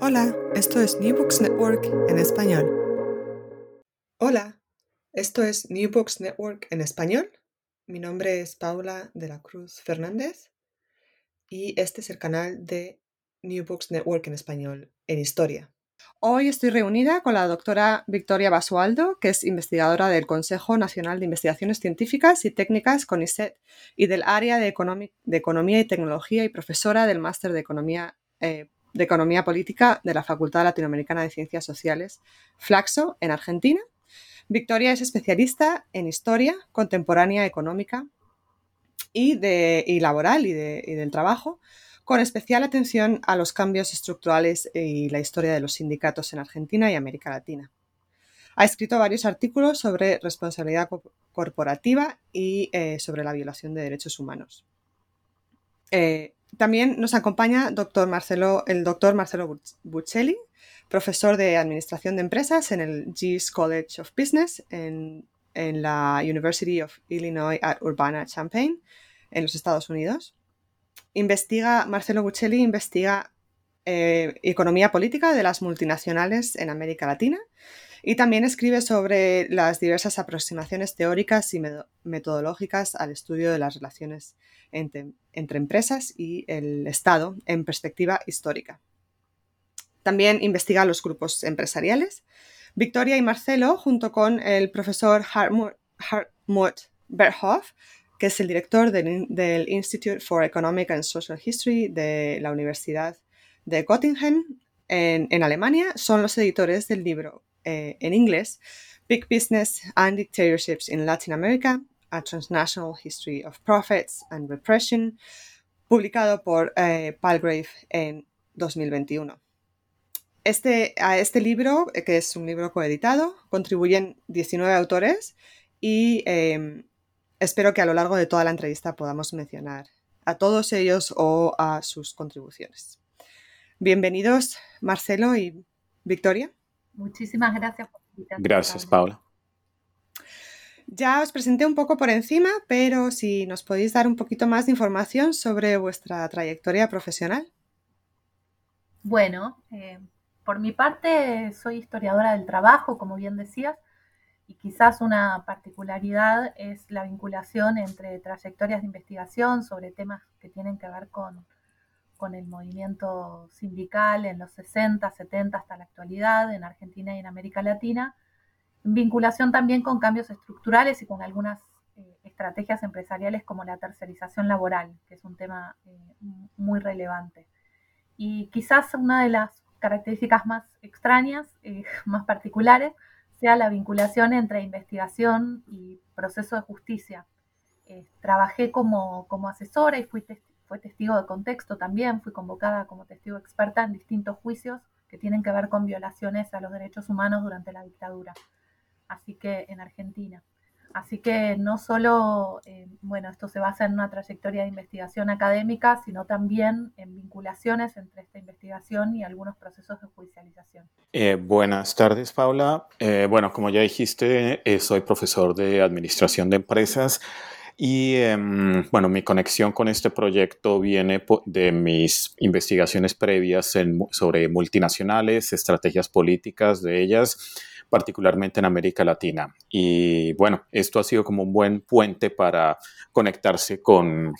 Hola, esto es New Books Network en español. Hola, esto es New Books Network en español. Mi nombre es Paula de la Cruz Fernández y este es el canal de New Books Network en español en historia. Hoy estoy reunida con la doctora Victoria Basualdo, que es investigadora del Consejo Nacional de Investigaciones Científicas y Técnicas CONICET y del área de, Economía y Tecnología y profesora del Máster de Economía eh, de Economía Política de la Facultad Latinoamericana de Ciencias Sociales, Flaxo, en Argentina. Victoria es especialista en historia contemporánea económica y, de, laboral y, y del trabajo, con especial atención a los cambios estructurales y la historia de los sindicatos en Argentina y América Latina. Ha escrito varios artículos sobre responsabilidad corporativa y eh, sobre la violación de derechos humanos. Eh, también nos acompaña el doctor Marcelo Buccelli, profesor de Administración de Empresas en el Gies College of Business en, la University of Illinois at Urbana-Champaign, en los Estados Unidos. Investiga, Marcelo Buccelli investiga eh, economía política de las multinacionales en América Latina y también escribe sobre las diversas aproximaciones teóricas y metodológicas al estudio de las relaciones entre, empresas y el Estado en perspectiva histórica. También investiga los grupos empresariales. Victoria y Marcelo, junto con el profesor Hartmut Berhoff, que es el director del, Institute for Economic and Social History de la Universidad de Göttingen en, Alemania, son los editores del libro eh, en inglés Big Business and Dictatorships in Latin America, A Transnational History of Profits and Repression, publicado por eh, Palgrave en 2021. Este, a este libro, eh, que es un libro coeditado, contribuyen 19 autores y em, espero que a lo largo de toda la entrevista podamos mencionar a todos ellos o a sus contribuciones. Bienvenidos, Marcelo y Victoria. Muchísimas gracias por Gracias, Paula. Ya os presenté un poco por encima, pero si nos podéis dar un poquito más de información sobre vuestra trayectoria profesional. Bueno, eh, por mi parte soy historiadora del trabajo, como bien decías, y quizás una particularidad es la vinculación entre trayectorias de investigación sobre temas que tienen que ver con, con el movimiento sindical en los 60, 70 hasta la actualidad en Argentina y en América Latina vinculación también con cambios estructurales y con algunas eh, estrategias empresariales como la tercerización laboral, que es un tema eh, muy relevante. Y quizás una de las características más extrañas, eh, más particulares, sea la vinculación entre investigación y proceso de justicia. trabajé como, como, asesora y fui, fui testigo de contexto también, fui convocada como testigo experta en distintos juicios que tienen que ver con violaciones a los derechos humanos durante la dictadura así que en Argentina. Así que no solo, eh, bueno, esto se basa en una trayectoria de investigación académica, sino también en vinculaciones entre esta investigación y algunos procesos de judicialización. Eh, buenas tardes, Paula. Eh, bueno, como ya dijiste, soy profesor de Administración de Empresas. Y em, bueno, mi conexión con este proyecto viene de mis investigaciones previas sobre multinacionales, estrategias políticas de ellas particularmente en América Latina. Y bueno, esto ha sido como un buen puente para conectarse con,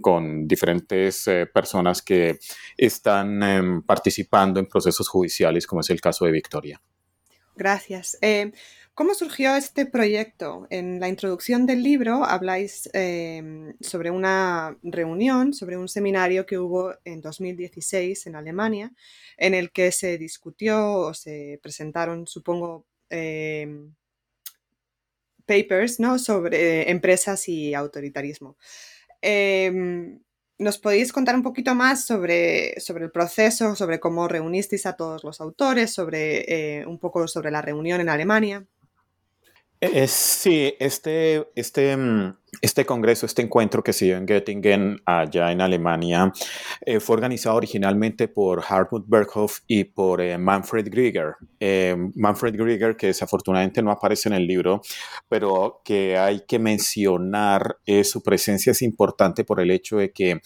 con diferentes eh, personas que están em, participando en procesos judiciales, como es el caso de Victoria. Gracias. Eh, ¿Cómo surgió este proyecto? En la introducción del libro habláis em, sobre una reunión, sobre un seminario que hubo en 2016 en Alemania, en el que se discutió o se presentaron, supongo, em, papers ¿no? sobre empresas y autoritarismo. ¿Nos podéis contar un poquito más sobre, sobre, el proceso, sobre cómo reunisteis a todos los autores, sobre eh, un poco sobre la reunión en Alemania? Es, sí, este, este, mm, este congreso, este encuentro que se dio en Göttingen, allá en Alemania, eh, fue organizado originalmente por Hartmut Berghoff y por eh, Manfred Grieger. Eh, Manfred Grieger, que desafortunadamente no aparece en el libro, pero que hay que mencionar, su presencia es importante por el hecho de que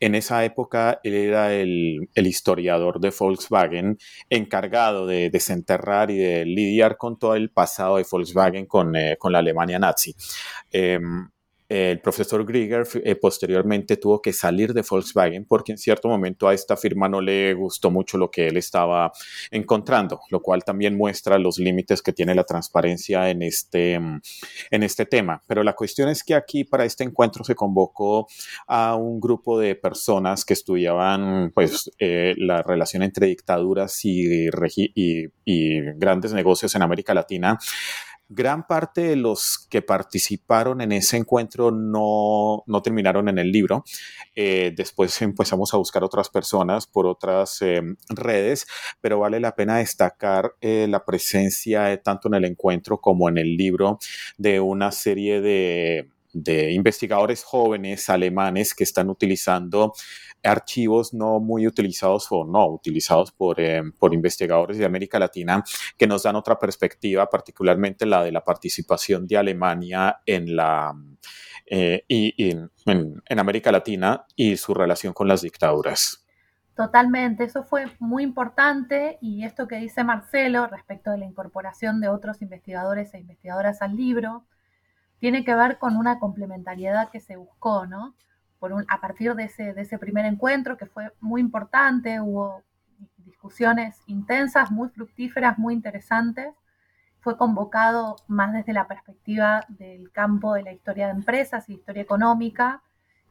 en esa época él era el, historiador de Volkswagen encargado de desenterrar y de lidiar con todo el pasado de Volkswagen con, eh, la Alemania nazi. Em, el profesor Grieger eh, posteriormente tuvo que salir de Volkswagen porque en cierto momento a esta firma no le gustó mucho lo que él estaba encontrando, lo cual también muestra los límites que tiene la transparencia en este, mm, en este tema. Pero la cuestión es que aquí para este encuentro se convocó a un grupo de personas que estudiaban pues, eh, la relación entre dictaduras y, y, y grandes negocios en América Latina gran parte de los que participaron en ese encuentro no, terminaron en el libro. Eh, después empezamos a buscar otras personas por otras em, redes, pero vale la pena destacar eh, la presencia eh, tanto en el encuentro como en el libro de una serie de investigadores jóvenes alemanes que están utilizando archivos no muy utilizados o no utilizados por, eh, por investigadores de América Latina que nos dan otra perspectiva, particularmente la de la participación de Alemania en la... Eh, en, en América Latina y su relación con las dictaduras. Totalmente, eso fue muy importante y esto que dice Marcelo respecto de la incorporación de otros investigadores e investigadoras al libro tiene que ver con una complementariedad que se buscó, ¿no? a partir de ese, de ese primer encuentro que fue muy importante, hubo discusiones intensas, muy fructíferas, muy interesantes. Fue convocado más desde la perspectiva del campo de la historia de empresas y historia económica,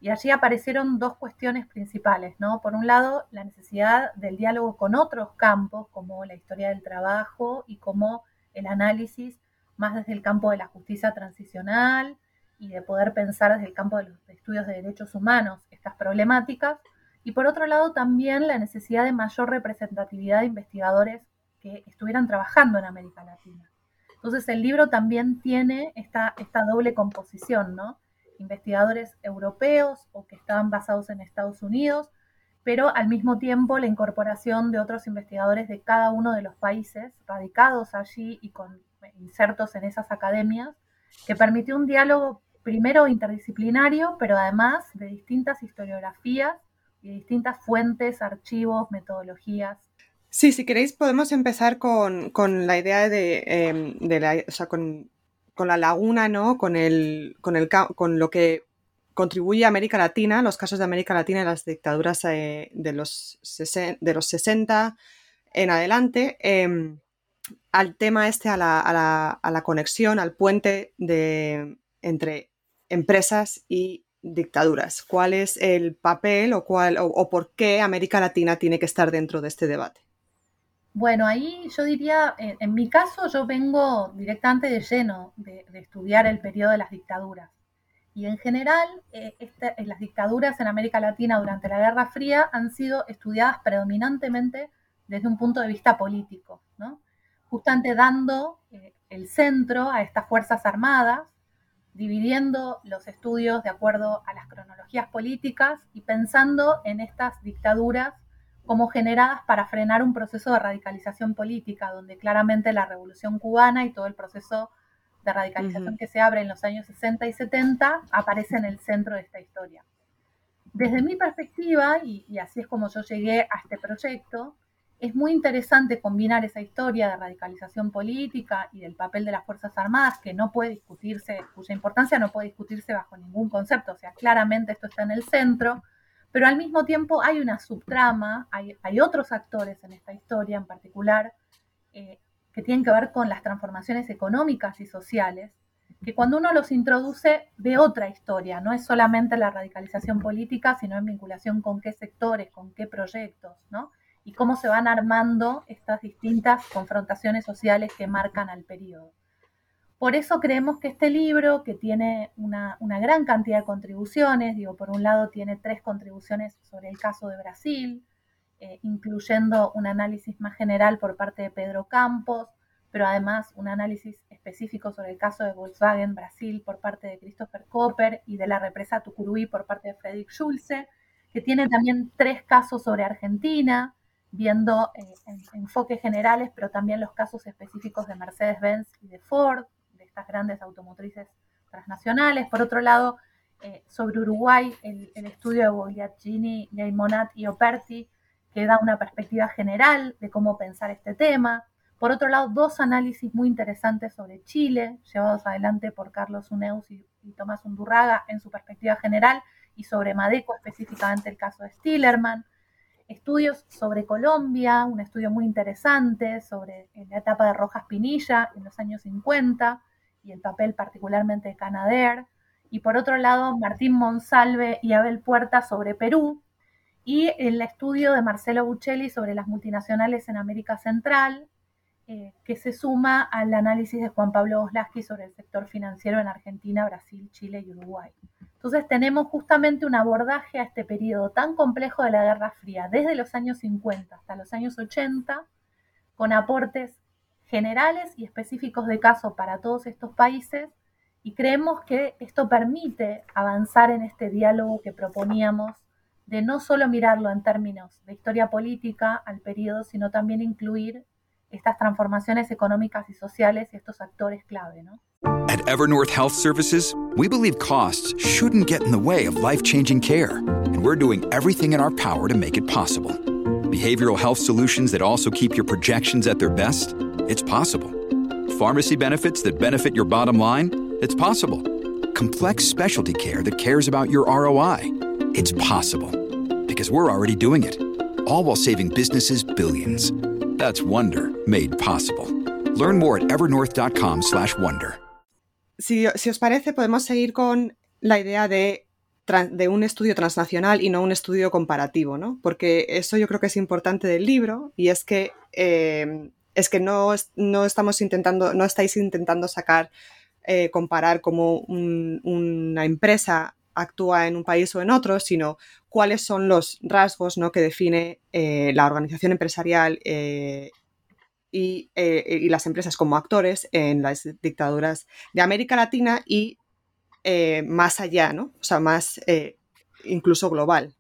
y allí aparecieron dos cuestiones principales, ¿no? Por un lado, la necesidad del diálogo con otros campos, como la historia del trabajo y como el análisis más desde el campo de la justicia transicional, y de poder pensar desde el campo de los estudios de derechos humanos estas problemáticas. Y por otro lado, también la necesidad de mayor representatividad de investigadores que estuvieran trabajando en América Latina. Entonces, el libro también tiene esta, esta doble composición, ¿no? Investigadores europeos o que estaban basados en Estados Unidos, pero al mismo tiempo la incorporación de otros investigadores de cada uno de los países radicados allí y con insertos en esas academias, que permitió un diálogo primero interdisciplinario, pero además de distintas historiografías y distintas fuentes, archivos, metodologías. Sí, si queréis podemos empezar con, la idea de, em, la, o sea, con, la laguna, ¿no? Con, el, con, el, con lo que contribuye a América Latina, los casos de América Latina y las dictaduras eh, de, los de los 60 en adelante, em, al tema este, a la, conexión, al puente de, entre empresas y dictaduras. ¿Cuál es el papel o, cuál, o, por qué América Latina tiene que estar dentro de este debate? Bueno, ahí yo diría, en, mi caso yo vengo directamente de lleno de, estudiar el periodo de las dictaduras. Y en general, eh, este, las dictaduras en América Latina durante la Guerra Fría han sido estudiadas predominantemente desde un punto de vista político. Justamente dando eh, el centro a estas Fuerzas Armadas dividiendo los estudios de acuerdo a las cronologías políticas y pensando en estas dictaduras como generadas para frenar un proceso de radicalización política, donde claramente la revolución cubana y todo el proceso de radicalización que se abre en los años 60 y 70 aparece en el centro de esta historia. Desde mi perspectiva, y, así es como yo llegué a este proyecto, es muy interesante combinar esa historia de radicalización política y del papel de las Fuerzas Armadas, que no puede discutirse, cuya importancia no puede discutirse bajo ningún concepto, o sea, claramente esto está en el centro, pero al mismo tiempo hay una subtrama, hay, otros actores en esta historia en particular eh, que tienen que ver con las transformaciones económicas y sociales, que cuando uno los introduce ve otra historia, no es solamente la radicalización política, sino en vinculación con qué sectores, con qué proyectos, ¿no? Y cómo se van armando estas distintas confrontaciones sociales que marcan al periodo. Por eso creemos que este libro, que tiene una, gran cantidad de contribuciones, digo, por un lado tiene tres contribuciones sobre el caso de Brasil, eh, incluyendo un análisis más general por parte de Pedro Campos, pero además un análisis específico sobre el caso de Volkswagen Brasil por parte de Christopher Copper y de la represa Tucuruí por parte de Frederick Schulze, que tiene también tres casos sobre Argentina, viendo eh, enfoques generales, pero también los casos específicos de Mercedes-Benz y de Ford, de estas grandes automotrices transnacionales. Por otro lado, eh, sobre Uruguay, el, estudio de Bogliaccini, Gaimonat y Operti, que da una perspectiva general de cómo pensar este tema. Por otro lado, dos análisis muy interesantes sobre Chile, llevados adelante por Carlos Uneus y, Tomás Undurraga en su perspectiva general, y sobre Madeco, específicamente el caso de Stillerman. Estudios sobre Colombia, un estudio muy interesante sobre la etapa de Rojas Pinilla en los años 50 y el papel particularmente de Canader. Y por otro lado, Martín Monsalve y Abel Puerta sobre Perú, y el estudio de Marcelo Buccelli sobre las multinacionales en América Central, eh, que se suma al análisis de Juan Pablo Oslaski sobre el sector financiero en Argentina, Brasil, Chile y Uruguay. Entonces tenemos justamente un abordaje a este periodo tan complejo de la Guerra Fría, desde los años 50 hasta los años 80, con aportes generales y específicos de caso para todos estos países, y creemos que esto permite avanzar en este diálogo que proponíamos de no solo mirarlo en términos de historia política al periodo, sino también incluir estas transformaciones económicas y sociales y estos actores clave, ¿no? At Evernorth Health Services, we believe costs shouldn't get in the way of life-changing care, and we're doing everything in our power to make it possible. Behavioral health solutions that also keep your projections at their best? It's possible. Pharmacy benefits that benefit your bottom line? It's possible. Complex specialty care that cares about your ROI? It's possible. Because we're already doing it. All while saving businesses billions. That's Wonder made possible. Learn more at evernorth.com/wonder. Si, os parece, podemos seguir con la idea de, un estudio transnacional y no un estudio comparativo, ¿no? Porque eso yo creo que es importante del libro y es que eh, es que no, no estamos intentando, no estáis intentando sacar, eh, comparar como un, una empresa actúa en un país o en otro, sino cuáles son los rasgos ¿no? que define eh, la organización empresarial eh, eh, y, las empresas como actores en las dictaduras de América Latina y más allá, ¿no? o sea, más incluso global.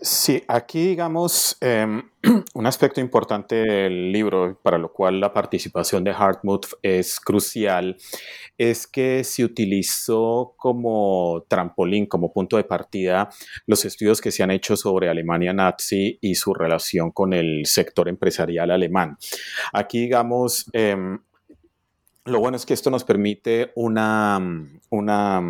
Sí, aquí digamos em, un aspecto importante del libro, para lo cual la participación de Hartmut es crucial, es que se utilizó como trampolín, como punto de partida, los estudios que se han hecho sobre Alemania nazi y su relación con el sector empresarial alemán. Aquí, digamos, em, lo bueno es que esto nos permite una, una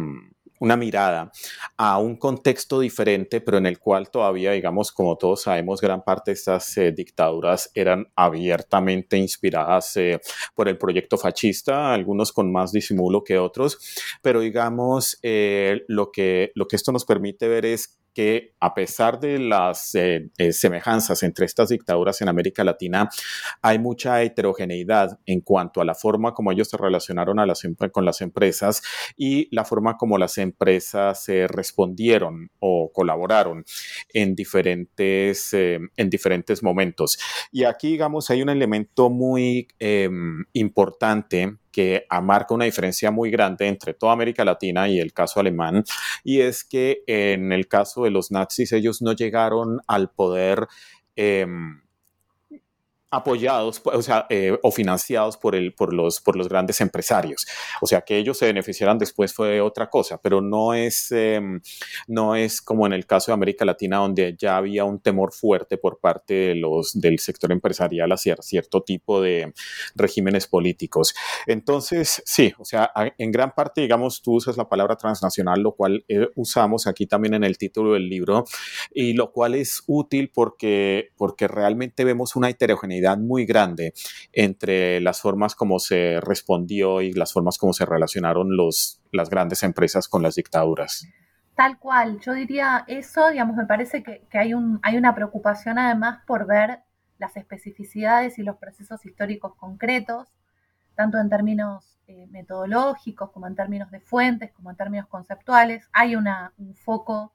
una mirada a un contexto diferente, pero en el cual todavía, digamos, como todos sabemos, gran parte de estas eh, dictaduras eran abiertamente inspiradas eh, por el proyecto fascista, algunos con más disimulo que otros, pero digamos, eh, lo, que, lo que esto nos permite ver es que a pesar de las eh, eh, semejanzas entre estas dictaduras en América Latina, hay mucha heterogeneidad en cuanto a la forma como ellos se relacionaron a las, con las empresas y la forma como las empresas se respondieron o colaboraron en diferentes, eh, en diferentes momentos. Y aquí, digamos, hay un elemento muy em, importante que marca una diferencia muy grande entre toda América Latina y el caso alemán, y es que en el caso de los nazis ellos no llegaron al poder. Em, apoyados, o sea, eh, o financiados por, el, por, los, por los grandes empresarios. O sea, que ellos se beneficiaran después fue otra cosa, pero no es, em, no es como en el caso de América Latina, donde ya había un temor fuerte por parte de los, del sector empresarial hacia cierto tipo de regímenes políticos. Entonces, sí, o sea, en gran parte, digamos, tú usas la palabra transnacional, lo cual eh, usamos aquí también en el título del libro, y lo cual es útil porque, porque realmente vemos una heterogeneidad muy grande entre las formas como se respondió y las formas como se relacionaron los, las grandes empresas con las dictaduras. Tal cual, yo diría eso, digamos, me parece que, hay, un, hay una preocupación además por ver las especificidades y los procesos históricos concretos, tanto en términos eh, metodológicos como en términos de fuentes, como en términos conceptuales. Hay una, un foco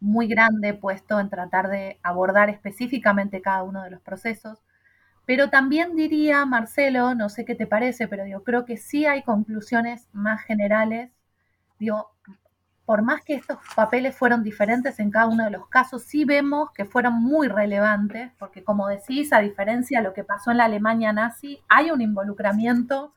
muy grande puesto en tratar de abordar específicamente cada uno de los procesos. Pero también diría, Marcelo, no sé qué te parece, pero yo creo que sí hay conclusiones más generales. Digo, por más que estos papeles fueron diferentes en cada uno de los casos, sí vemos que fueron muy relevantes, porque como decís, a diferencia de lo que pasó en la Alemania nazi, hay un involucramiento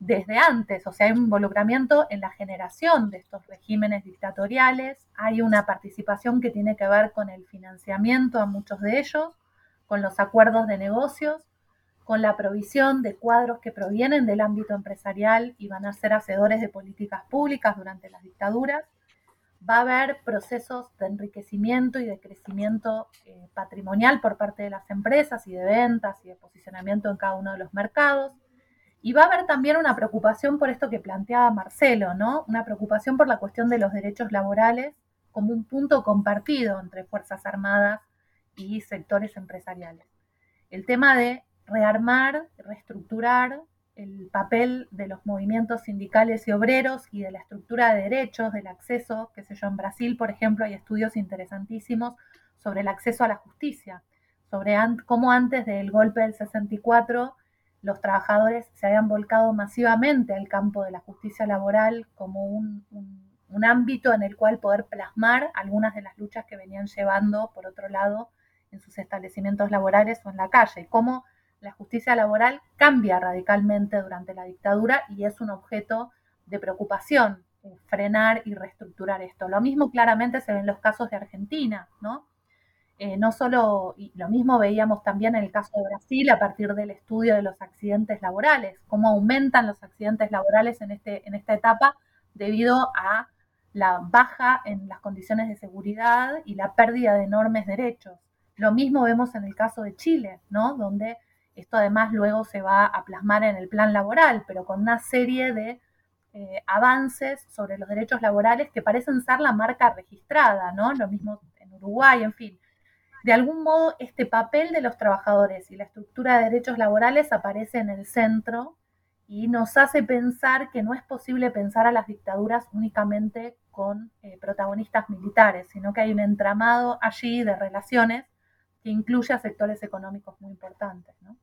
desde antes, o sea, hay un involucramiento en la generación de estos regímenes dictatoriales, hay una participación que tiene que ver con el financiamiento a muchos de ellos, con los acuerdos de negocios, con la provisión de cuadros que provienen del ámbito empresarial y van a ser hacedores de políticas públicas durante las dictaduras. Va a haber procesos de enriquecimiento y de crecimiento eh, patrimonial por parte de las empresas y de ventas y de posicionamiento en cada uno de los mercados. Y va a haber también una preocupación por esto que planteaba Marcelo, ¿no? Una preocupación por la cuestión de los derechos laborales como un punto compartido entre Fuerzas Armadas y sectores empresariales. El tema de rearmar, reestructurar el papel de los movimientos sindicales y obreros y de la estructura de derechos, del acceso, qué sé yo, en Brasil, por ejemplo, hay estudios interesantísimos sobre el acceso a la justicia, sobre cómo antes del golpe del 64 los trabajadores se habían volcado masivamente al campo de la justicia laboral como un, un ámbito en el cual poder plasmar algunas de las luchas que venían llevando, por otro lado, en sus establecimientos laborales o en la calle, cómo la justicia laboral cambia radicalmente durante la dictadura y es un objeto de preocupación eh, frenar y reestructurar esto. Lo mismo claramente se ve en los casos de Argentina, ¿no? Eh, no solo, y lo mismo veíamos también en el caso de Brasil a partir del estudio de los accidentes laborales, cómo aumentan los accidentes laborales en, este, en esta etapa debido a la baja en las condiciones de seguridad y la pérdida de enormes derechos. Lo mismo vemos en el caso de Chile, ¿no? Donde esto además luego se va a plasmar en el plan laboral, pero con una serie de eh, avances sobre los derechos laborales que parecen ser la marca registrada, ¿no? Lo mismo en Uruguay, en fin. De algún modo, este papel de los trabajadores y la estructura de derechos laborales aparece en el centro y nos hace pensar que no es posible pensar a las dictaduras únicamente con eh, protagonistas militares, sino que hay un entramado allí de relaciones que incluye a sectores económicos muy importantes. ¿no?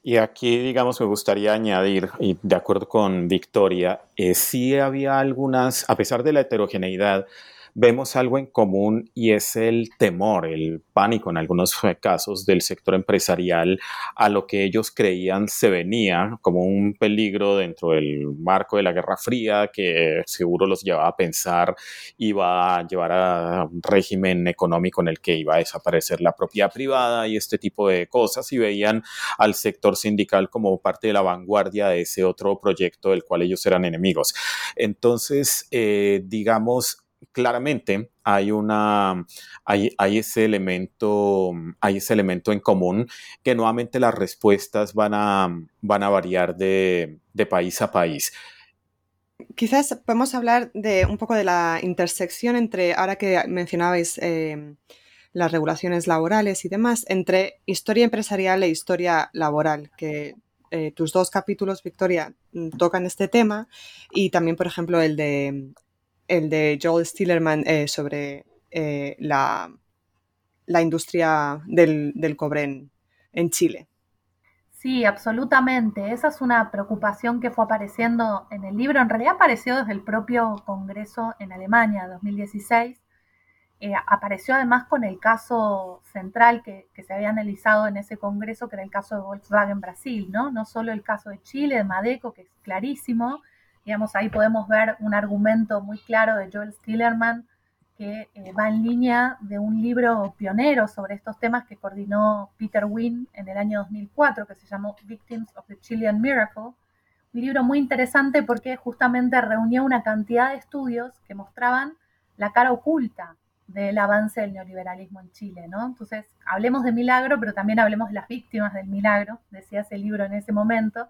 Y aquí, digamos, me gustaría añadir, y de acuerdo con Victoria, eh, sí había algunas, a pesar de la heterogeneidad, vemos algo en común y es el temor, el pánico en algunos casos del sector empresarial a lo que ellos creían se venía como un peligro dentro del marco de la Guerra Fría que seguro los llevaba a pensar iba a llevar a un régimen económico en el que iba a desaparecer la propiedad privada y este tipo de cosas y veían al sector sindical como parte de la vanguardia de ese otro proyecto del cual ellos eran enemigos. Entonces, eh, digamos, claramente hay una hay, ese elemento hay ese elemento en común que nuevamente las respuestas van a van a variar de, país a país. Quizás podemos hablar de un poco de la intersección entre ahora que mencionabais eh, las regulaciones laborales y demás entre historia empresarial e historia laboral que eh, tus dos capítulos, Victoria, tocan este tema y también, por ejemplo, el de el de Joel Stillerman eh, sobre eh, la, la, industria del, cobre en, Chile. Sí, absolutamente. Esa es una preocupación que fue apareciendo en el libro. En realidad apareció desde el propio Congreso en Alemania, 2016. Eh, apareció además con el caso central que, se había analizado en ese Congreso, que era el caso de Volkswagen Brasil, ¿no? No solo el caso de Chile, de Madeco, que es clarísimo. Digamos, ahí podemos ver un argumento muy claro de Joel Stillerman que eh, va en línea de un libro pionero sobre estos temas que coordinó Peter Wynne en el año 2004, que se llamó Victims of the Chilean Miracle. Un libro muy interesante porque justamente reunió una cantidad de estudios que mostraban la cara oculta del avance del neoliberalismo en Chile, ¿no? Entonces, hablemos de milagro, pero también hablemos de las víctimas del milagro, decía ese libro en ese momento,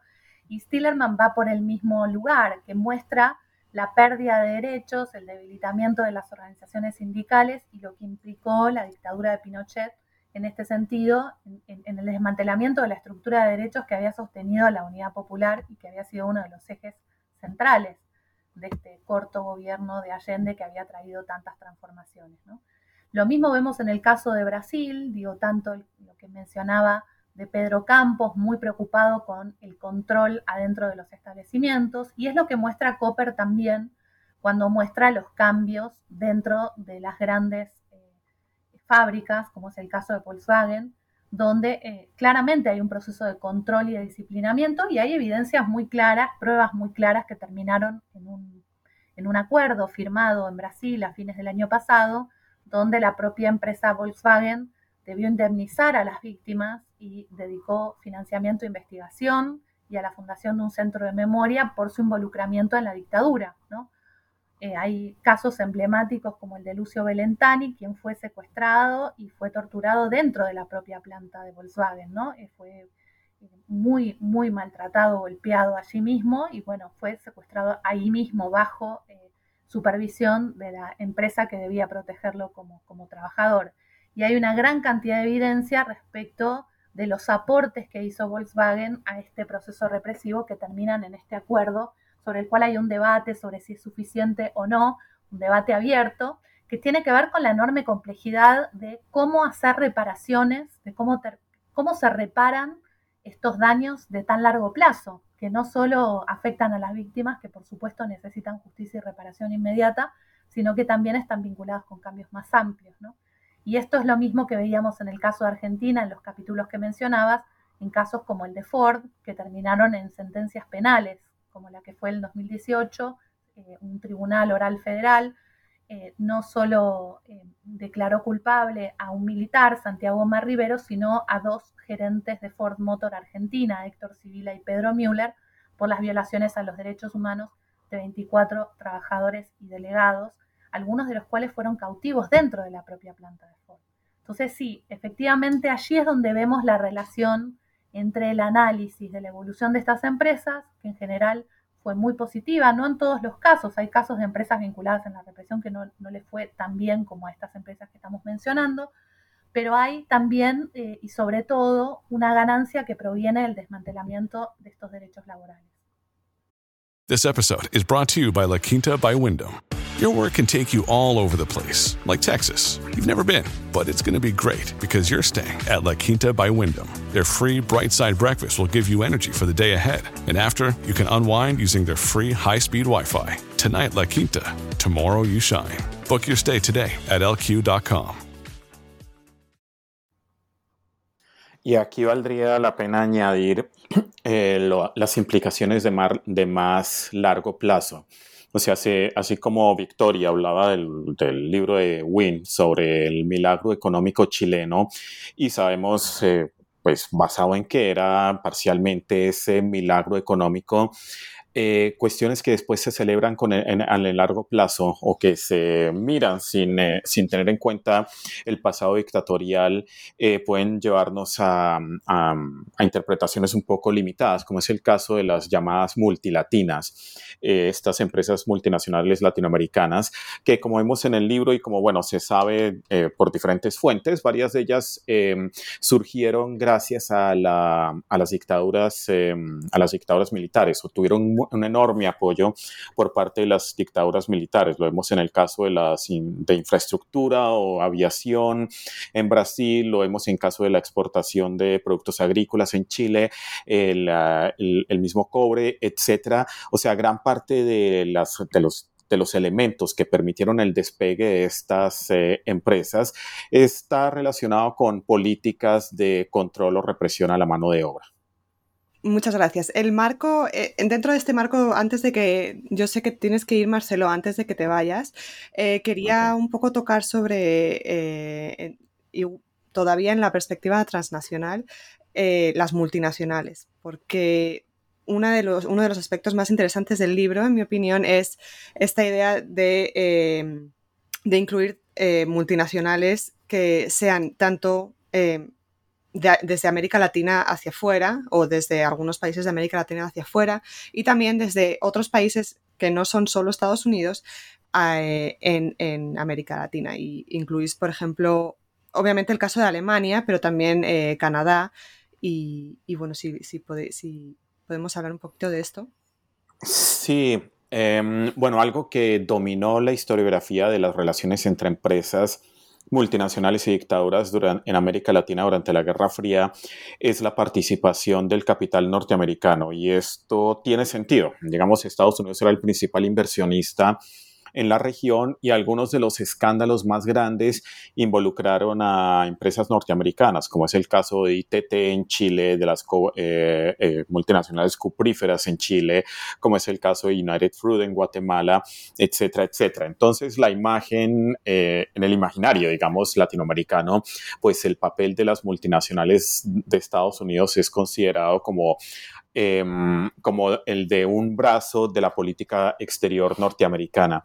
y Stillerman va por el mismo lugar, que muestra la pérdida de derechos, el debilitamiento de las organizaciones sindicales y lo que implicó la dictadura de Pinochet en este sentido, en, el desmantelamiento de la estructura de derechos que había sostenido la Unidad Popular y que había sido uno de los ejes centrales de este corto gobierno de Allende que había traído tantas transformaciones. Lo mismo vemos en el caso de Brasil, digo, tanto lo que mencionaba de Pedro Campos, muy preocupado con el control adentro de los establecimientos, y es lo que muestra Copper también cuando muestra los cambios dentro de las grandes eh, fábricas, como es el caso de Volkswagen, donde eh, claramente hay un proceso de control y de disciplinamiento y hay evidencias muy claras, pruebas muy claras que terminaron en un, en un acuerdo firmado en Brasil a fines del año pasado, donde la propia empresa Volkswagen debió indemnizar a las víctimas y dedicó financiamiento a investigación y a la fundación de un centro de memoria por su involucramiento en la dictadura. Eh, hay casos emblemáticos como el de Lucio Belentani, quien fue secuestrado y fue torturado dentro de la propia planta de Volkswagen. ¿no? Eh, fue eh, muy, muy maltratado, golpeado allí mismo y bueno, fue secuestrado ahí mismo bajo supervisión de la empresa que debía protegerlo como, como trabajador. Y hay una gran cantidad de evidencia respecto de los aportes que hizo Volkswagen a este proceso represivo que terminan en este acuerdo sobre el cual hay un debate sobre si es suficiente o no, un debate abierto, que tiene que ver con la enorme complejidad de cómo hacer reparaciones, de cómo, cómo se reparan estos daños de tan largo plazo, que no solo afectan a las víctimas, que por supuesto necesitan justicia y reparación inmediata, sino que también están vinculadas con cambios más amplios. ¿no? Y esto es lo mismo que veíamos en el caso de Argentina, en los capítulos que mencionabas, en casos como el de Ford, que terminaron en sentencias penales, como la que fue el 2018, eh, un tribunal oral federal eh, no solo eh, declaró culpable a un militar, Santiago Omar Rivero, sino a dos gerentes de Ford Motor Argentina, Héctor Civila y Pedro Müller, por las violaciones a los derechos humanos de 24 trabajadores y delegados algunos de los cuales fueron cautivos dentro de la propia planta de Ford. Entonces sí, efectivamente allí es donde vemos la relación entre el análisis de la evolución de estas empresas, que en general fue muy positiva, no en todos los casos, hay casos de empresas vinculadas en la represión que no, no les fue tan bien como a estas empresas que estamos mencionando, pero hay también eh, y sobre todo una ganancia que proviene del desmantelamiento de estos derechos laborales. This episode is brought to you by La Quinta by Wyndham. Your work can take you all over the place, like Texas. You've never been, but it's going to be great because you're staying at La Quinta by Wyndham. Their free bright side breakfast will give you energy for the day ahead. And after, you can unwind using their free high speed Wi Fi. Tonight, La Quinta. Tomorrow, you shine. Book your stay today at lq.com. Y aquí valdría la pena añadir eh, lo, las implicaciones de, mar, de más largo plazo. O sea, así, como Victoria hablaba del, libro de Wynne sobre el milagro económico chileno y sabemos, eh, pues basado en que era parcialmente ese milagro económico, eh, cuestiones que después se celebran con el, a largo plazo o que se miran sin, eh, sin tener en cuenta el pasado dictatorial eh, pueden llevarnos a, a, interpretaciones un poco limitadas, como es el caso de las llamadas multilatinas, estas empresas multinacionales latinoamericanas, que como vemos en el libro y como bueno, se sabe por diferentes fuentes, varias de ellas surgieron gracias a, la, a las dictaduras, a las dictaduras militares o tuvieron un, enorme apoyo por parte de las dictaduras militares. Lo vemos en el caso de, las, de infraestructura o aviación en Brasil, lo vemos en caso de la exportación de productos agrícolas en Chile, el, el, mismo cobre, etcétera. O sea, gran parte de, las, de los de los elementos que permitieron el despegue de estas eh, empresas está relacionado con políticas de control o represión a la mano de obra. Muchas gracias. El marco, eh, dentro de este marco, antes de que, yo sé que tienes que ir, Marcelo, antes de que te vayas, eh, quería un poco tocar sobre, y todavía en la perspectiva transnacional, las multinacionales, porque de los, uno de los aspectos más interesantes del libro, en mi opinión, es esta idea de, em, incluir eh, multinacionales que sean tanto desde América Latina hacia afuera o desde algunos países de América Latina hacia afuera y también desde otros países que no son solo Estados Unidos eh, en, América Latina. Y incluís, por ejemplo, obviamente el caso de Alemania, pero también eh, Canadá. Y, bueno, si, si, si, ¿Podemos hablar un poquito de esto? Sí, em, bueno, algo que dominó la historiografía de las relaciones entre empresas multinacionales y dictaduras en América Latina durante la Guerra Fría es la participación del capital norteamericano. Y esto tiene sentido. Digamos, Estados Unidos era el principal inversionista en la región y algunos de los escándalos más grandes involucraron a empresas norteamericanas, como es el caso de ITT en Chile, de las eh, eh, multinacionales cupríferas en Chile, como es el caso de United Fruit en Guatemala, etcétera, etcétera. Entonces, la imagen, eh, en el imaginario, digamos, latinoamericano, pues el papel de las multinacionales de Estados Unidos es considerado como Em, como el de un brazo de la política exterior norteamericana.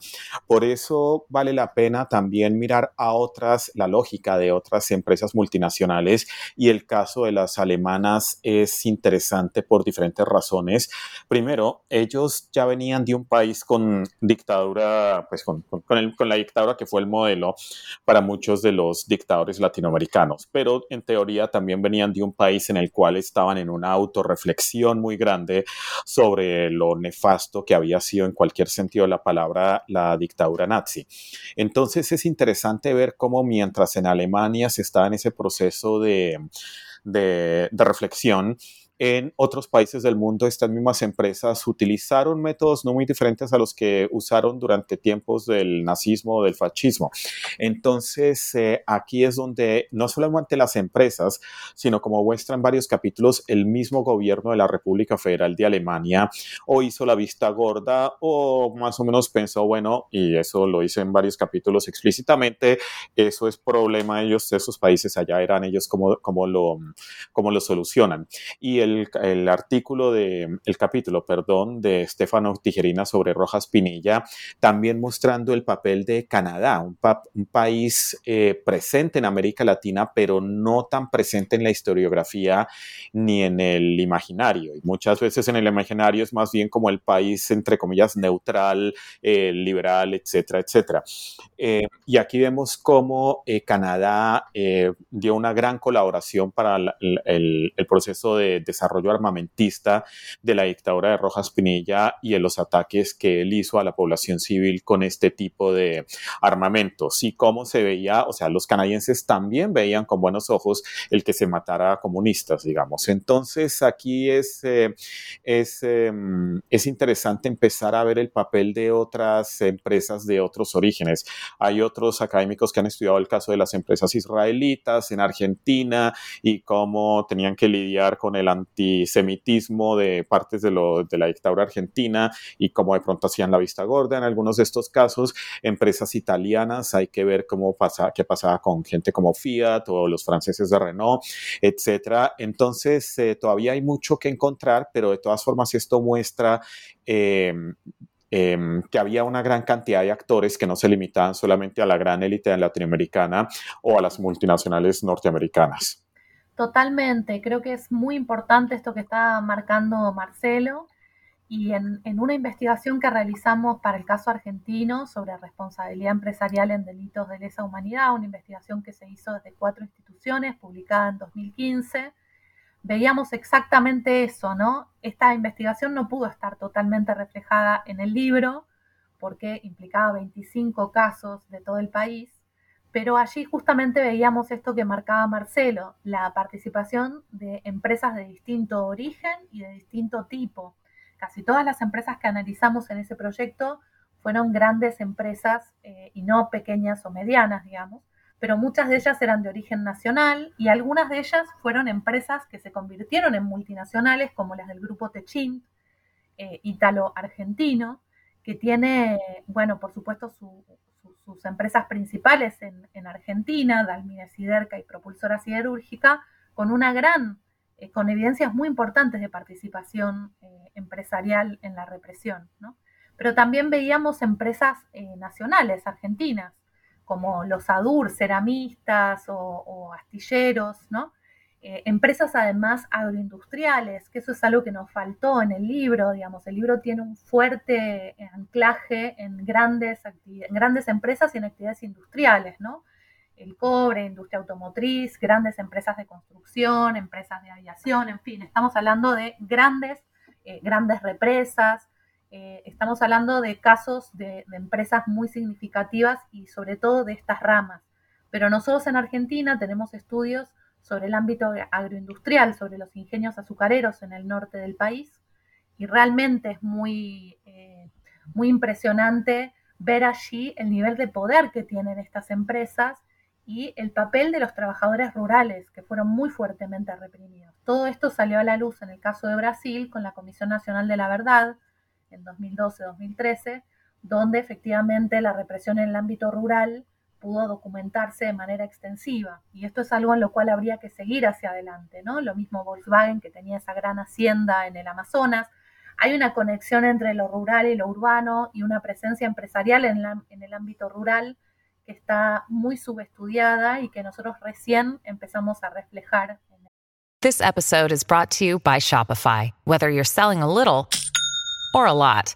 Por eso vale la pena también mirar a otras, la lógica de otras empresas multinacionales y el caso de las alemanas es interesante por diferentes razones. Primero, ellos ya venían de un país con dictadura, pues con, con la dictadura que fue el modelo para muchos de los dictadores latinoamericanos, pero en teoría también venían de un país en el cual estaban en una autorreflexión muy grande sobre lo nefasto que había sido en cualquier sentido la palabra la dictadura nazi. Entonces es interesante ver cómo mientras en Alemania se estaba en ese proceso de, de reflexión, en otros países del mundo estas mismas empresas utilizaron métodos no muy diferentes a los que usaron durante tiempos del nazismo o del fascismo. Entonces, eh, aquí es donde no solamente las empresas, sino como muestran varios capítulos, el mismo gobierno de la República Federal de Alemania o hizo la vista gorda o más o menos pensó, bueno, y eso lo hice en varios capítulos explícitamente, eso es problema de ellos, esos países allá eran ellos como, como, lo, como lo solucionan. Y el, artículo de, el capítulo, perdón, de Stefano Tijerina sobre Rojas Pinilla, también mostrando el papel de Canadá, un, país eh, presente en América Latina, pero no tan presente en la historiografía ni en el imaginario. Y muchas veces en el imaginario es más bien como el país, entre comillas, neutral, eh, liberal, etcétera, etcétera. Eh, y aquí vemos cómo Canadá dio una gran colaboración para el, proceso de desarrollo armamentista de la dictadura de Rojas Pinilla y en los ataques que él hizo a la población civil con este tipo de armamentos y cómo se veía, o sea, los canadienses también veían con buenos ojos el que se matara a comunistas, digamos. Entonces aquí es, eh, es, em, es interesante empezar a ver el papel de otras empresas de otros orígenes. Hay otros académicos que han estudiado el caso de las empresas israelitas en Argentina y cómo tenían que lidiar con el antisemitismo de partes de, lo, de la dictadura argentina y cómo de pronto hacían la vista gorda en algunos de estos casos. Empresas italianas, hay que ver cómo pasa, qué pasaba con gente como Fiat o los franceses de Renault, etcétera. Entonces, eh, todavía hay mucho que encontrar, pero de todas formas esto muestra em, em, que había una gran cantidad de actores que no se limitaban solamente a la gran élite latinoamericana o a las multinacionales norteamericanas. Totalmente, creo que es muy importante esto que está marcando Marcelo y en, una investigación que realizamos para el caso argentino sobre responsabilidad empresarial en delitos de lesa humanidad, una investigación que se hizo desde cuatro instituciones, publicada en 2015, veíamos exactamente eso, ¿no? Esta investigación no pudo estar totalmente reflejada en el libro porque implicaba 25 casos de todo el país, pero allí justamente veíamos esto que marcaba Marcelo, la participación de empresas de distinto origen y de distinto tipo. Casi todas las empresas que analizamos en ese proyecto fueron grandes empresas eh, y no pequeñas o medianas, digamos, pero muchas de ellas eran de origen nacional y algunas de ellas fueron empresas que se convirtieron en multinacionales, como las del grupo Techint, eh, italo-argentino, que tiene, bueno, por supuesto, sus empresas principales en, Argentina, Dalmine Siderca y Propulsora Siderúrgica, con una gran, eh, con evidencias muy importantes de participación empresarial en la represión, ¿no? pero también veíamos empresas eh, nacionales, argentinas, como los ADUR, ceramistas o, astilleros, ¿no? Eh, empresas además agroindustriales, que eso es algo que nos faltó en el libro, digamos, el libro tiene un fuerte anclaje en grandes, grandes empresas y en actividades industriales, ¿no? El cobre, industria automotriz, grandes empresas de construcción, empresas de aviación, en fin, estamos hablando de grandes, eh, grandes represas, eh, estamos hablando de casos de, empresas muy significativas y sobre todo de estas ramas. Pero nosotros en Argentina tenemos estudios sobre el ámbito agroindustrial, sobre los ingenios azucareros en el norte del país y realmente es muy, eh, muy impresionante ver allí el nivel de poder que tienen estas empresas y el papel de los trabajadores rurales, que fueron muy fuertemente reprimidos. Todo esto salió a la luz en el caso de Brasil con la Comisión Nacional de la Verdad, en 2012-2013, donde efectivamente la represión en el ámbito rural pudo documentarse de manera extensiva. Y esto es algo en lo cual habría que seguir hacia adelante, ¿no? Lo mismo Volkswagen, que tenía esa gran hacienda en el Amazonas. Hay una conexión entre lo rural y lo urbano y una presencia empresarial en, el ámbito rural que está muy subestudiada y que nosotros recién empezamos a reflejar. This episode is brought to you by Shopify. Whether you're selling a little or a lot.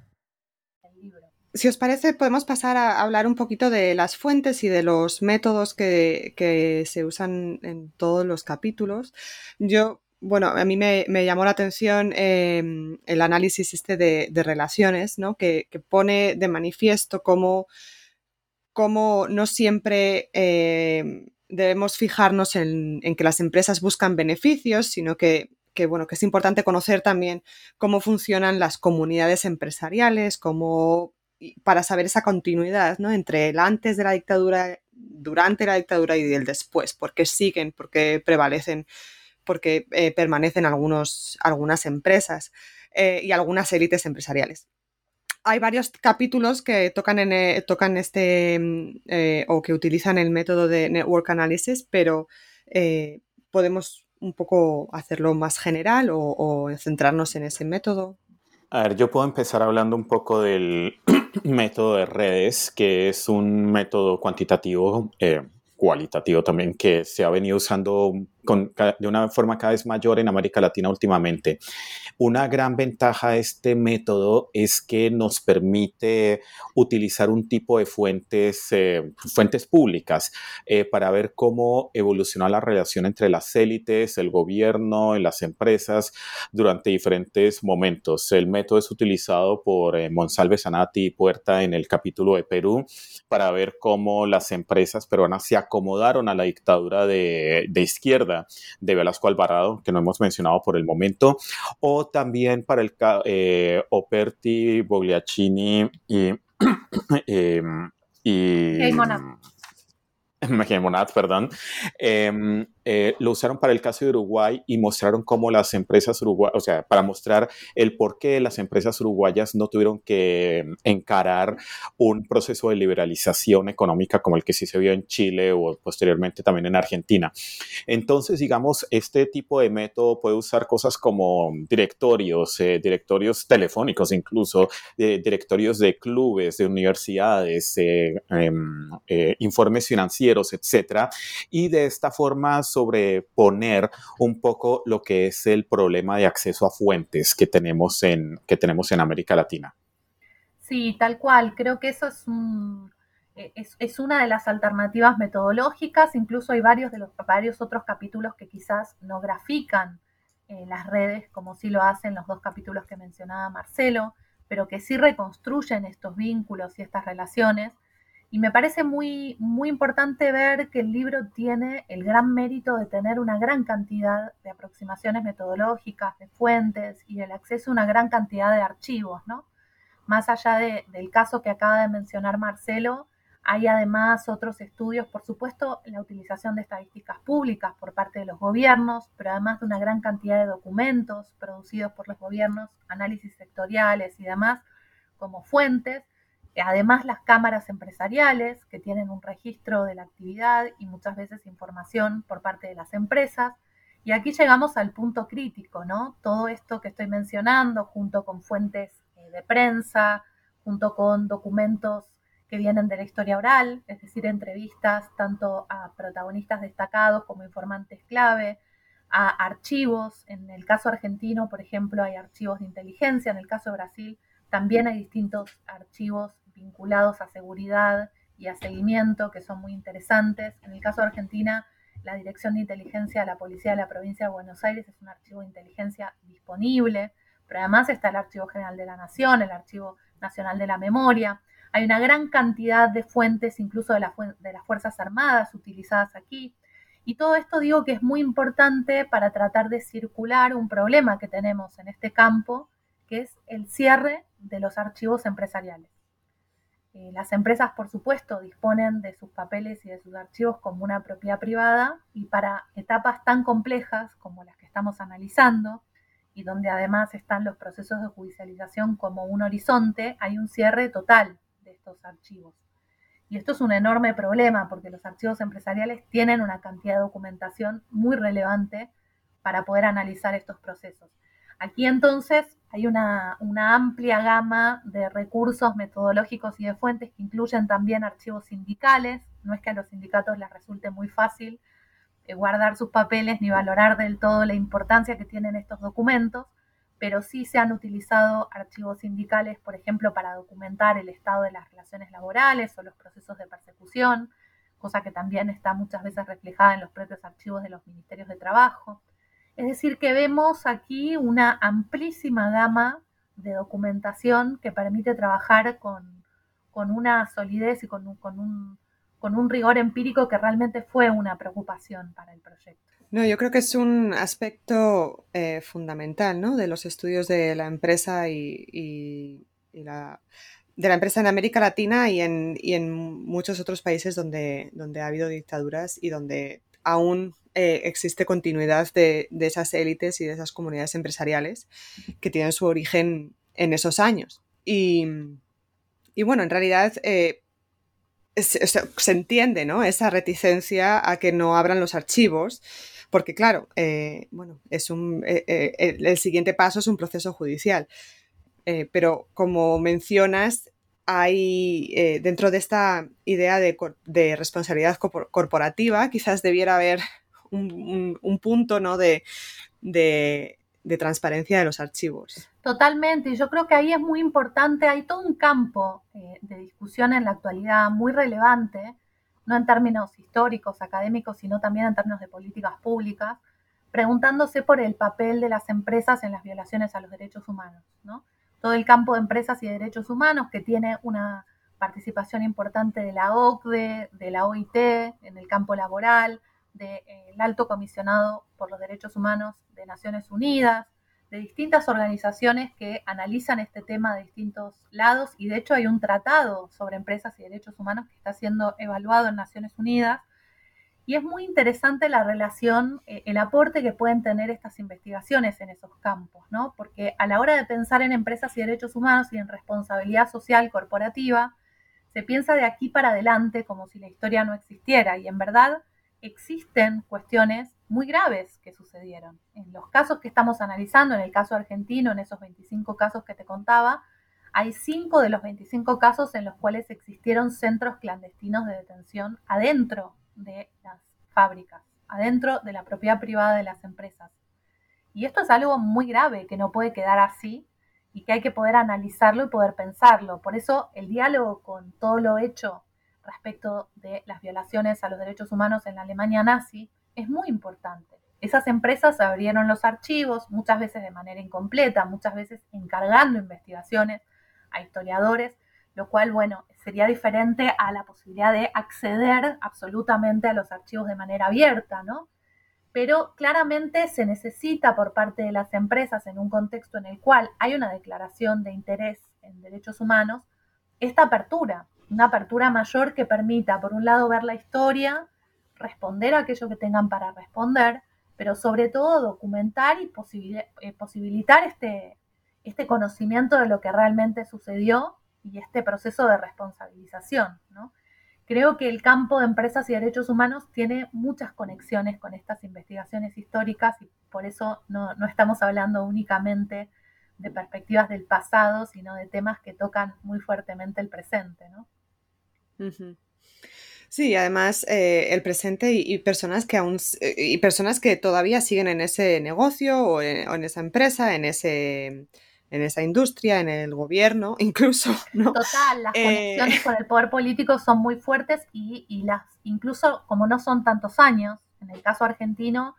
Si os parece, podemos pasar a hablar un poquito de las fuentes y de los métodos que, se usan en todos los capítulos. Yo, bueno, a mí me, llamó la atención em, el análisis este de, relaciones, ¿no? Que, pone de manifiesto cómo, no siempre em, debemos fijarnos en, que las empresas buscan beneficios, sino que bueno, que es importante conocer también cómo funcionan las comunidades empresariales, cómo para saber esa continuidad ¿no? entre el antes de la dictadura, durante la dictadura y el después, porque siguen, porque prevalecen, porque eh, permanecen algunos, algunas empresas eh, y algunas élites empresariales. Hay varios capítulos que tocan, en, eh, tocan este o que utilizan el método de Network Analysis, pero podemos un poco hacerlo más general o centrarnos en ese método. A ver, yo puedo empezar hablando un poco del método de redes, que es un método cuantitativo, eh, cualitativo también, que se ha venido usando de una forma cada vez mayor en América Latina últimamente. Una gran ventaja de este método es que nos permite utilizar un tipo de fuentes, eh, fuentes públicas eh, para ver cómo evolucionó la relación entre las élites, el gobierno y las empresas durante diferentes momentos. El método es utilizado por eh, Monsalve Sanati y Puerta en el capítulo de Perú para ver cómo las empresas peruanas se acomodaron a la dictadura de, de izquierda de Velasco Alvarado, que no hemos mencionado por el momento, o también para el eh, Operti, Bogliacini y... Em, y Monat, perdón. Em, eh, lo usaron para el caso de Uruguay y mostraron cómo las empresas uruguayas, o sea, para mostrar el por qué las empresas uruguayas no tuvieron que encarar un proceso de liberalización económica como el que sí se vio en Chile o posteriormente también en Argentina. Entonces, digamos, este tipo de método puede usar cosas como directorios, eh, directorios telefónicos incluso, directorios de clubes, de universidades, em, eh, informes financieros, etcétera, y de esta forma sobreponer un poco lo que es el problema de acceso a fuentes que tenemos en, que tenemos en América Latina. Sí, tal cual. Creo que eso es, e, es, una de las alternativas metodológicas. Incluso hay varios de los varios otros capítulos que quizás no grafican eh, las redes, como sí lo hacen los dos capítulos que mencionaba Marcelo, pero que sí reconstruyen estos vínculos y estas relaciones y me parece muy, muy importante ver que el libro tiene el gran mérito de tener una gran cantidad de aproximaciones metodológicas, de fuentes y el acceso a una gran cantidad de archivos, ¿no? Más allá del caso que acaba de mencionar Marcelo, hay además otros estudios, por supuesto, la utilización de estadísticas públicas por parte de los gobiernos, pero además de una gran cantidad de documentos producidos por los gobiernos, análisis sectoriales y demás como fuentes, Además, las cámaras empresariales, que tienen un registro de la actividad y muchas veces información por parte de las empresas. Y aquí llegamos al punto crítico, ¿no? Todo esto que estoy mencionando, junto con fuentes eh, de prensa, junto con documentos que vienen de la historia oral, es decir, entrevistas tanto a protagonistas destacados como informantes clave, a archivos. En el caso argentino, por ejemplo, hay archivos de inteligencia, en el caso de Brasil también hay distintos archivos vinculados a seguridad y a seguimiento que son muy interesantes. En el caso de Argentina, la Dirección de Inteligencia de la Policía de la Provincia de Buenos Aires es un archivo de inteligencia disponible, pero además está el Archivo General de la Nación, el Archivo Nacional de la Memoria. Hay una gran cantidad de fuentes, incluso de, de las Fuerzas Armadas, utilizadas aquí. Y todo esto digo que es muy importante para tratar de circular un problema que tenemos en este campo, que es el cierre de los archivos empresariales. Eh, las empresas, por supuesto, disponen de sus papeles y de sus archivos como una propiedad privada y para etapas tan complejas como las que estamos analizando y donde además están los procesos de judicialización como un horizonte, hay un cierre total de estos archivos. Y esto es un enorme problema porque los archivos empresariales tienen una cantidad de documentación muy relevante para poder analizar estos procesos. Aquí entonces hay una, amplia gama de recursos metodológicos y de fuentes que incluyen también archivos sindicales. No es que a los sindicatos les resulte muy fácil eh, guardar sus papeles ni valorar del todo la importancia que tienen estos documentos, pero sí se han utilizado archivos sindicales, por ejemplo, para documentar el estado de las relaciones laborales o los procesos de persecución, cosa que también está muchas veces reflejada en los propios archivos de los ministerios de trabajo. Es decir, que vemos aquí una amplísima gama de documentación que permite trabajar con, una solidez y con un, con, un, rigor empírico que realmente fue una preocupación para el proyecto. No, yo creo que es un aspecto eh, fundamental ¿no? de los estudios de la empresa y, la, de la empresa en América Latina y en, y en muchos otros países donde, donde ha habido dictaduras y donde aún eh, existe continuidad de, esas élites y de esas comunidades empresariales que tienen su origen en esos años. Y, bueno, en realidad eh, se entiende ¿no? esa reticencia a que no abran los archivos, porque claro, eh, bueno, es un, el, siguiente paso es un proceso judicial. pero como mencionas, hay dentro de esta idea de, de responsabilidad corporativa, quizás debiera haber un, punto ¿no? de, transparencia de los archivos. Totalmente, y yo creo que ahí es muy importante, hay todo un campo eh, de discusión en la actualidad muy relevante, no en términos históricos, académicos, sino también en términos de políticas públicas, preguntándose por el papel de las empresas en las violaciones a los derechos humanos. ¿no? Todo el campo de empresas y derechos humanos que tiene una participación importante de la OCDE, de la OIT en el campo laboral, del Alto Comisionado por los Derechos Humanos de Naciones Unidas, de distintas organizaciones que analizan este tema de distintos lados y de hecho hay un tratado sobre empresas y derechos humanos que está siendo evaluado en Naciones Unidas. Y es muy interesante la relación, eh, el aporte que pueden tener estas investigaciones en esos campos, ¿no? Porque a la hora de pensar en empresas y derechos humanos y en responsabilidad social corporativa, se piensa de aquí para adelante como si la historia no existiera y en verdad existen cuestiones muy graves que sucedieron. En los casos que estamos analizando, en el caso argentino, en esos 25 casos que te contaba, hay 5 de los 25 casos en los cuales existieron centros clandestinos de detención adentro de las fábricas, adentro de la propiedad privada de las empresas. Y esto es algo muy grave que no puede quedar así y que hay que poder analizarlo y poder pensarlo. Por eso el diálogo con todo lo hecho respecto de las violaciones a los derechos humanos en la Alemania nazi es muy importante. Esas empresas abrieron los archivos, muchas veces de manera incompleta, muchas veces encargando investigaciones a historiadores, lo cual, bueno, sería diferente a la posibilidad de acceder absolutamente a los archivos de manera abierta, ¿no? Pero claramente se necesita por parte de las empresas en un contexto en el cual hay una declaración de interés en derechos humanos, esta apertura, una apertura mayor que permita, por un lado, ver la historia, responder a aquello que tengan para responder, pero sobre todo documentar y eh, posibilitar este, este conocimiento de lo que realmente sucedió y este proceso de responsabilización. ¿no? Creo que el campo de empresas y derechos humanos tiene muchas conexiones con estas investigaciones históricas y por eso no, estamos hablando únicamente de perspectivas del pasado, sino de temas que tocan muy fuertemente el presente. ¿no? Sí, además eh, el presente y, personas que aún eh, y personas que todavía siguen en ese negocio o en esa empresa, en ese en esa industria, en el gobierno, incluso, ¿no? Total, las eh, conexiones con el poder político son muy fuertes y, y, las, incluso como no son tantos años, en el caso argentino,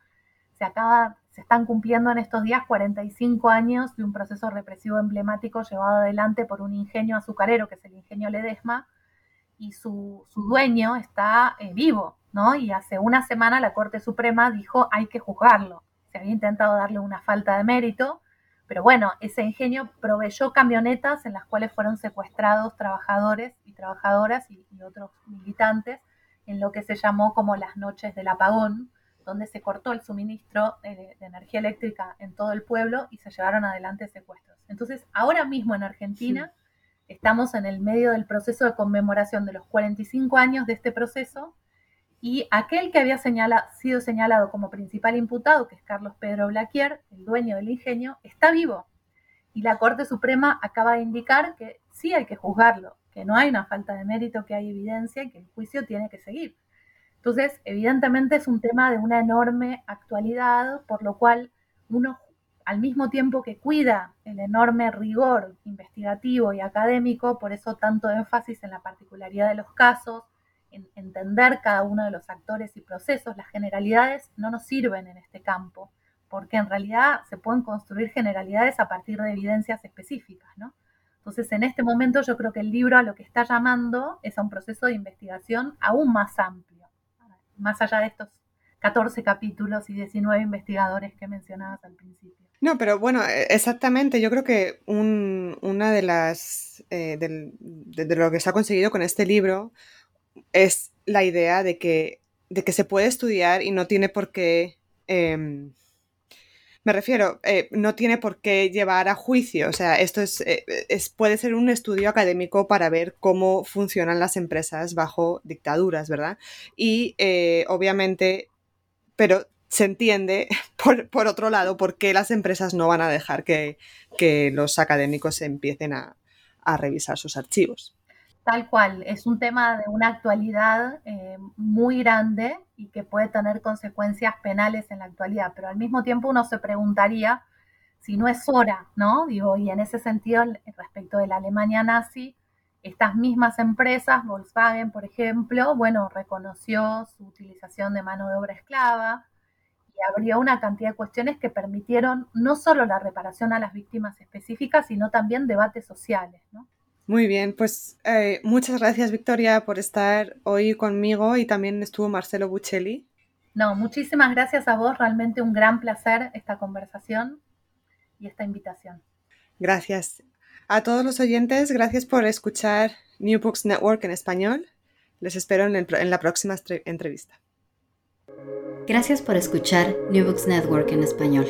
se acaba, se están cumpliendo en estos días 45 años de un proceso represivo emblemático llevado adelante por un ingenio azucarero, que es el ingenio Ledesma, y su, su dueño está eh, vivo, ¿no? Y hace una semana la Corte Suprema dijo hay que juzgarlo. Se había intentado darle una falta de mérito, pero bueno, ese ingenio proveyó camionetas en las cuales fueron secuestrados trabajadores y trabajadoras y, otros militantes en lo que se llamó como las noches del apagón, donde se cortó el suministro de, energía eléctrica en todo el pueblo y se llevaron adelante secuestros. Entonces, ahora mismo en Argentina estamos en el medio del proceso de conmemoración de los 45 años de este proceso y aquel que había sido señalado como principal imputado, que es Carlos Pedro Blaquier, el dueño del ingenio, está vivo. Y la Corte Suprema acaba de indicar que sí hay que juzgarlo, que no hay una falta de mérito, que hay evidencia y que el juicio tiene que seguir. Entonces, evidentemente es un tema de una enorme actualidad, por lo cual uno, al mismo tiempo que cuida el enorme rigor investigativo y académico, por eso tanto énfasis en la particularidad de los casos, entender cada uno de los actores y procesos, las generalidades no nos sirven en este campo, porque en realidad se pueden construir generalidades a partir de evidencias específicas, ¿no? Entonces, en este momento yo creo que el libro a lo que está llamando es a un proceso de investigación aún más amplio, más allá de estos 14 capítulos y 19 investigadores que mencionabas al principio. No, pero bueno, e, exactamente. Yo creo que una de las eh, de, lo que se ha conseguido con este libro es la idea de que, de que se puede estudiar y no tiene por qué... Em, me refiero, eh, no tiene por qué llevar a juicio. O sea, esto eh, es, puede ser un estudio académico para ver cómo funcionan las empresas bajo dictaduras, ¿verdad? Y obviamente, pero se entiende, por, otro lado, por qué las empresas no van a dejar que, los académicos empiecen a revisar sus archivos. Tal cual, es un tema de una actualidad eh, muy grande y que puede tener consecuencias penales en la actualidad, pero al mismo tiempo uno se preguntaría si no es hora, ¿no? Digo, y en ese sentido, respecto de la Alemania nazi, estas mismas empresas, Volkswagen, por ejemplo, bueno, reconoció su utilización de mano de obra esclava y abrió una cantidad de cuestiones que permitieron no solo la reparación a las víctimas específicas, sino también debates sociales, ¿no? Muy bien, pues eh, muchas gracias Victoria por estar hoy conmigo y también estuvo Marcelo Buccelli. No, muchísimas gracias a vos, realmente un gran placer esta conversación y esta invitación. Gracias. A todos los oyentes, gracias por escuchar New Books Network en español. Les espero en, en la próxima entrevista. Gracias por escuchar New Books Network en español.